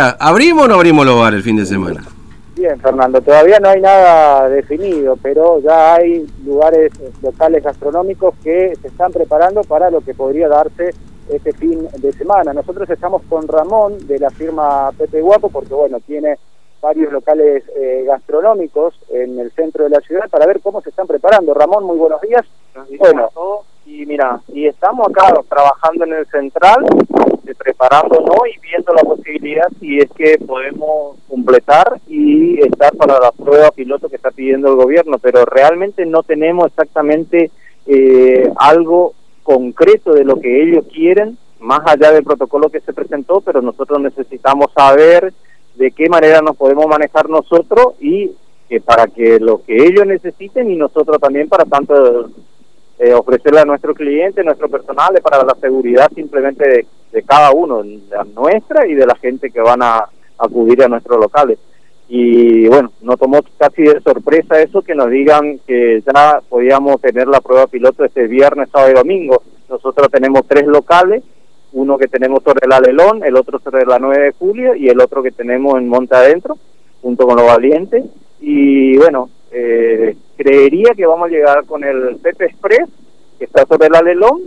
¿Abrimos o no abrimos los bares el fin de semana? Bien, Fernando, todavía no hay nada definido, pero ya hay lugares locales gastronómicos que se están preparando para lo que podría darse este fin de semana. Nosotros estamos con Ramón de la firma Pepe Guapo, porque bueno, tiene varios locales eh, gastronómicos en el centro de la ciudad para ver cómo se están preparando. Ramón, muy buenos días. Bueno, y mira, y estamos acá trabajando en el central, eh, preparándonos y viendo la posibilidad si es que podemos completar y estar para la prueba piloto que está pidiendo el gobierno, pero realmente no tenemos exactamente eh, algo concreto de lo que ellos quieren, más allá del protocolo que se presentó, pero nosotros necesitamos saber de qué manera nos podemos manejar nosotros y que para que lo que ellos necesiten y nosotros también para tanto eh, ofrecerle a nuestro cliente, nuestro personal, para la seguridad simplemente de, cada uno, la nuestra y de la gente que van a acudir a nuestros locales. Y bueno, nos tomó casi de sorpresa eso que nos digan que ya podíamos tener la prueba piloto este viernes, sábado y domingo. Nosotros tenemos tres locales, uno que tenemos sobre el Alelón, el otro sobre la 9 de julio y el otro que tenemos en Monte Adentro, junto con los valientes. Y bueno, eh, creería que vamos a llegar con el Pepe Express, que está sobre el Alelón,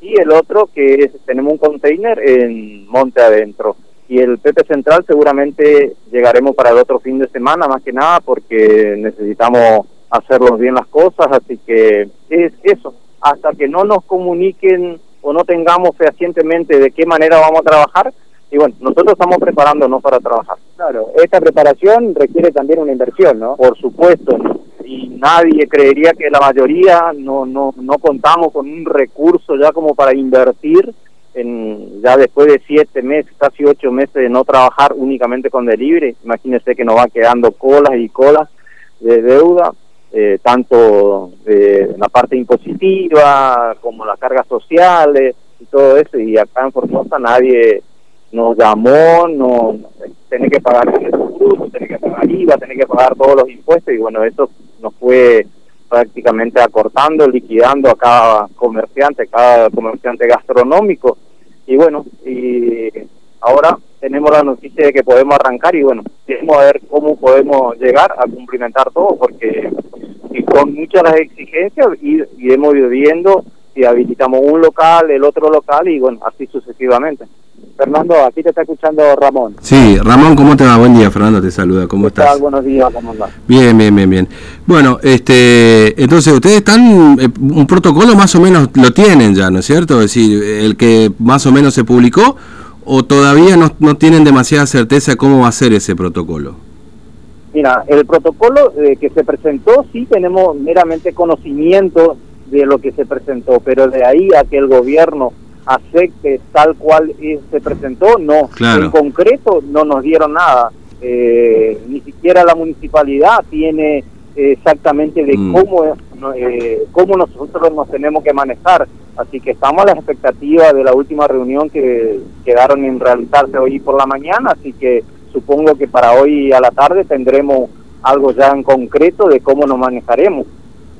y el otro que es, tenemos un container en Monte Adentro. Y el Pepe Central seguramente llegaremos para el otro fin de semana, más que nada, porque necesitamos hacerlos bien las cosas, así que es eso. Hasta que no nos comuniquen o no tengamos fehacientemente de qué manera vamos a trabajar, y bueno, nosotros estamos preparándonos para trabajar. Claro, esta preparación requiere también una inversión, ¿no? Por supuesto, y nadie creería que la mayoría no, no, no contamos con un recurso ya como para invertir en ya después de siete meses, casi ocho meses de no trabajar únicamente con delivery. Imagínense que nos va quedando colas y colas de deuda, eh, tanto de la parte impositiva como las cargas sociales y todo eso, y acá en Formosa nadie nos llamó, no tiene que pagar el tiene que pagar IVA, tiene que pagar todos los impuestos y bueno, eso nos fue prácticamente acortando, liquidando a cada comerciante, cada comerciante gastronómico y bueno, y ahora tenemos la noticia de que podemos arrancar y bueno, queremos ver cómo podemos llegar a cumplimentar todo porque y con muchas las exigencias iremos viendo si habilitamos un local, el otro local y bueno, así sucesivamente. Fernando, aquí te está escuchando Ramón. Sí, Ramón, ¿cómo te va? Buen día, Fernando te saluda, ¿cómo estás? Buenos días, ¿cómo andás? Bien, bien, bien, bien. Bueno, este, entonces ustedes están, eh, un protocolo más o menos lo tienen ya, ¿no es cierto? Es decir, el que más o menos se publicó, o todavía no, no tienen demasiada certeza cómo va a ser ese protocolo. Mira, el protocolo eh, que se presentó sí tenemos meramente conocimiento de lo que se presentó, pero de ahí a que el gobierno acepte tal cual se presentó, no. En concreto no nos dieron nada. Eh, ni siquiera la municipalidad tiene exactamente de mm. cómo, eh, cómo nosotros nos tenemos que manejar. Así que estamos a la expectativa de la última reunión que quedaron en realizarse hoy por la mañana, así que supongo que para hoy a la tarde tendremos algo ya en concreto de cómo nos manejaremos.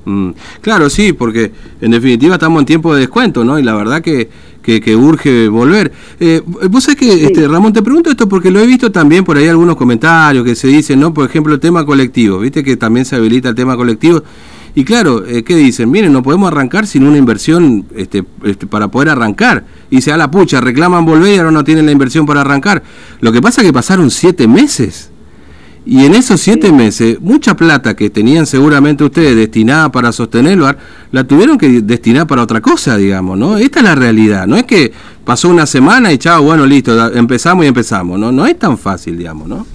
Mm. Claro, sí, porque en definitiva estamos en tiempo de descuento, ¿no? Y la verdad que, que, urge volver. Eh, vos sabés que, este, Ramón, te pregunto esto porque lo he visto también por ahí algunos comentarios que se dicen, ¿no? Por ejemplo, el tema colectivo, ¿viste? Que también se habilita el tema colectivo. Y claro, eh, ¿qué dicen? Miren, no podemos arrancar sin una inversión este, este, para poder arrancar. Y se da la pucha, reclaman volver y ahora no tienen la inversión para arrancar. Lo que pasa es que pasaron siete meses. Y en esos siete meses, mucha plata que tenían seguramente ustedes destinada para sostenerlo, la tuvieron que destinar para otra cosa, digamos, ¿no? Esta es la realidad, no es que pasó una semana y chao, bueno, listo, empezamos y empezamos, ¿no? No es tan fácil, digamos, ¿no?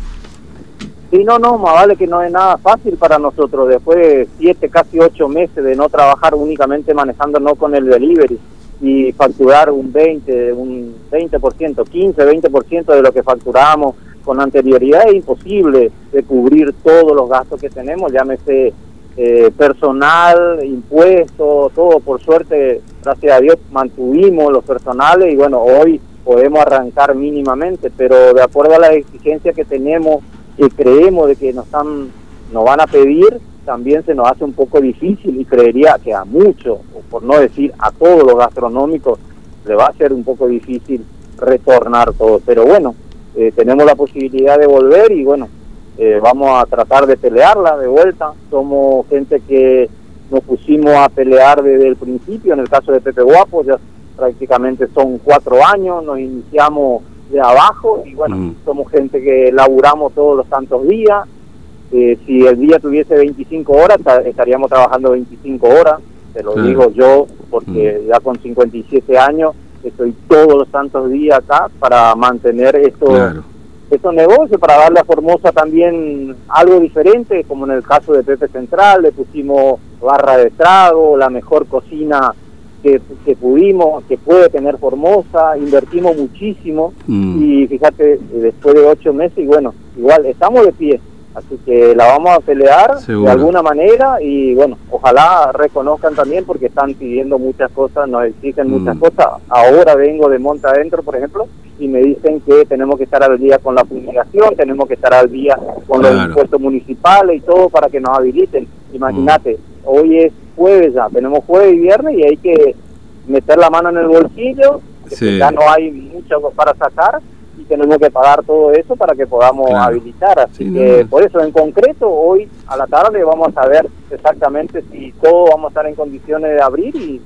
Sí, no, no, más vale que no es nada fácil para nosotros, después de siete, casi ocho meses de no trabajar únicamente manejándonos con el delivery y facturar un 20, un 20%, 15, 20% de lo que facturamos con anterioridad es imposible de cubrir todos los gastos que tenemos, llámese eh, personal, impuestos, todo. Por suerte, gracias a Dios, mantuvimos los personales y bueno, hoy podemos arrancar mínimamente, pero de acuerdo a las exigencias que tenemos y creemos de que nos, están, nos van a pedir, también se nos hace un poco difícil y creería que a muchos, por no decir a todos los gastronómicos, le va a ser un poco difícil retornar todo. Pero bueno, eh, tenemos la posibilidad de volver y bueno, eh, vamos a tratar de pelearla de vuelta. Somos gente que nos pusimos a pelear desde el principio, en el caso de Pepe Guapo, ya prácticamente son cuatro años, nos iniciamos de abajo y bueno, Mm. somos gente que laburamos todos los tantos días. Eh, si el día tuviese 25 horas, ta- estaríamos trabajando 25 horas, te lo Claro. digo yo, porque ya con 57 años estoy todos los tantos días acá para mantener esto, Claro. estos negocios, para darle a Formosa también algo diferente, como en el caso de Pepe Central, le pusimos barra de trago, la mejor cocina que, que pudimos, que puede tener Formosa, invertimos muchísimo Mm. y fíjate, después de ocho meses, y bueno, igual estamos de pie, así que la vamos a pelear Seguro. de alguna manera y bueno, ojalá reconozcan también porque están pidiendo muchas cosas, nos exigen muchas Mm. cosas. Ahora vengo de Monta Adentro, por ejemplo, y me dicen que tenemos que estar al día con la fumigación, tenemos que estar al día con los impuestos municipales y todo para que nos habiliten. Imagínate, hoy es jueves ya, tenemos jueves y viernes y hay que meter la mano en el bolsillo, que ya no hay mucho para sacar tenemos que pagar todo eso para que podamos Claro. habilitar. Así Sí, que no. por eso en concreto hoy a la tarde vamos a ver exactamente si todos vamos a estar en condiciones de abrir y,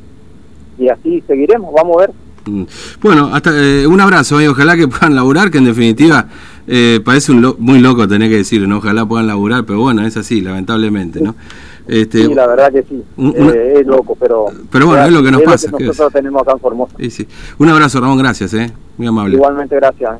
y así seguiremos, vamos a ver. Mm. Bueno, hasta eh, un abrazo y ojalá que puedan laburar, que en definitiva eh, parece un lo- muy loco tener que decirlo, ¿no? Ojalá puedan laburar, pero bueno, es así, lamentablemente, ¿no? Este, Sí, la verdad que sí, un- una- eh, es loco, pero... Pero bueno, es lo que nos pasa, ¿qué nosotros tenemos acá en Formosa. sí, sí. Un abrazo, Ramón, gracias, ¿eh? Muy amable. Igualmente, gracias.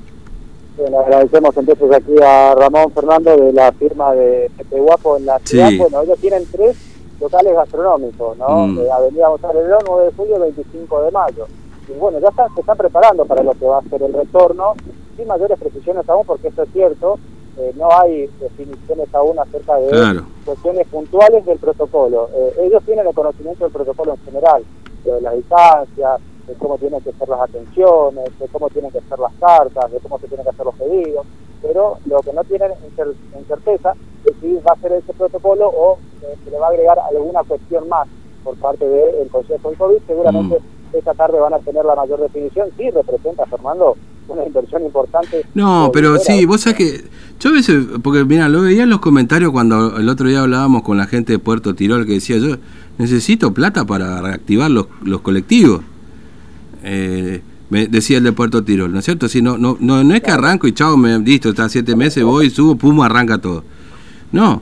Bueno, agradecemos entonces aquí a Ramón Fernando de la firma de Pepe Guapo en la ciudad. Sí. Bueno, ellos tienen tres locales gastronómicos, ¿no? Mm. Eh, Avenida González León, 9 de julio, 25 de mayo. Y bueno, ya están, se están preparando para lo que va a ser el retorno, sin mayores precisiones aún, porque eso es cierto, eh, no hay definiciones aún acerca de Claro. cuestiones puntuales del protocolo. Eh, ellos tienen el conocimiento del protocolo en general, de las distancias, de cómo tienen que ser las atenciones, de cómo tienen que ser las cartas, de cómo se tienen que hacer los pedidos, pero lo que no tienen en, cer- en certeza es si va a ser ese protocolo o eh, se le va a agregar alguna cuestión más por parte del Consejo del COVID. Seguramente esta tarde van a tener la mayor definición. Sí, representa, Fernando, una inversión importante. No, pero sí, vos sabés que yo a veces, porque mira, lo veía en los comentarios cuando el otro día hablábamos con la gente de Puerto Tirol que decía, yo necesito plata para reactivar los, los colectivos. Eh, me decía el de Puerto Tirol, ¿no es cierto? Si no, no, no, no es que arranco y chao, me listo, está siete meses, voy, subo, pum, arranca todo. No.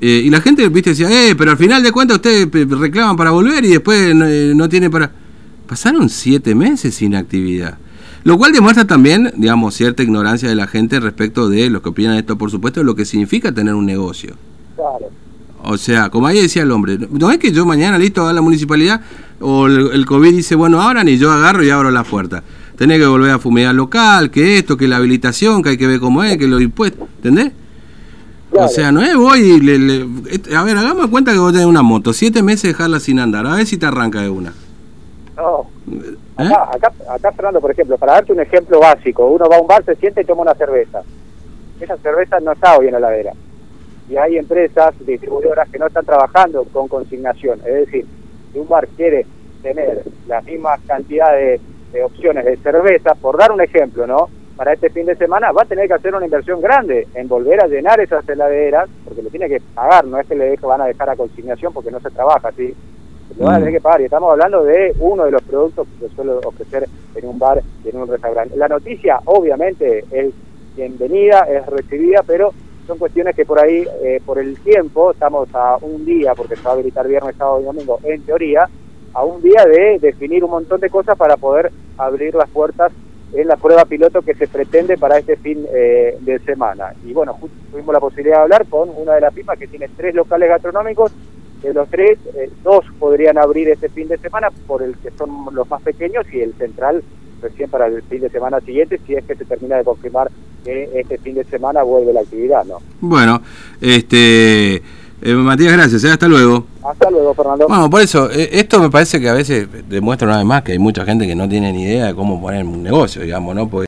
Eh, y la gente, viste, decía, eh, pero al final de cuentas ustedes reclaman para volver y después no, eh, no tiene para... Pasaron siete meses sin actividad. Lo cual demuestra también, digamos, cierta ignorancia de la gente respecto de lo que opinan esto, por supuesto, de lo que significa tener un negocio. Claro. O sea, como ahí decía el hombre, no es que yo mañana listo a la municipalidad o el, el COVID dice, bueno, ahora ni yo agarro y abro la puerta. Tenés que volver a fumigar local, que esto, que la habilitación, que hay que ver cómo es, que los impuestos, ¿entendés? Claro. O sea, no es voy y le, le- a ver, hagamos cuenta que vos tenés una moto, siete meses dejarla sin andar, a ver si te arranca de una. No, ¿Eh? Acá, acá, acá, Fernando, por ejemplo, para darte un ejemplo básico, uno va a un bar, se siente y toma una cerveza. Esa cerveza no está hoy en la heladera. Y hay empresas distribuidoras que no están trabajando con consignación. Es decir, si un bar quiere tener las mismas cantidades de opciones de cerveza, por dar un ejemplo, ¿no? Para este fin de semana va a tener que hacer una inversión grande en volver a llenar esas heladeras, porque lo tiene que pagar, no es que le van a dejar a consignación porque no se trabaja, ¿sí? lo van a tener que pagar. Y estamos hablando de uno de los productos que suele ofrecer en un bar y en un restaurante. La noticia, obviamente, es bienvenida, es recibida, pero son cuestiones que por ahí, eh, por el tiempo, estamos a un día, porque se va a habilitar viernes, sábado y domingo, en teoría, a un día de definir un montón de cosas para poder abrir las puertas en la prueba piloto que se pretende para este fin eh, de semana. Y bueno, tuvimos la posibilidad de hablar con una de las pipas que tiene tres locales gastronómicos de los tres, eh, dos podrían abrir este fin de semana por el que son los más pequeños y el central recién para el fin de semana siguiente si es que se termina de confirmar que este fin de semana vuelve la actividad, ¿no? Bueno, este, eh, Matías, gracias, ¿eh? hasta luego. Hasta luego, Fernando. Bueno, por eso, eh, esto me parece que a veces demuestra una vez más que hay mucha gente que no tiene ni idea de cómo poner un negocio, digamos, ¿no? Porque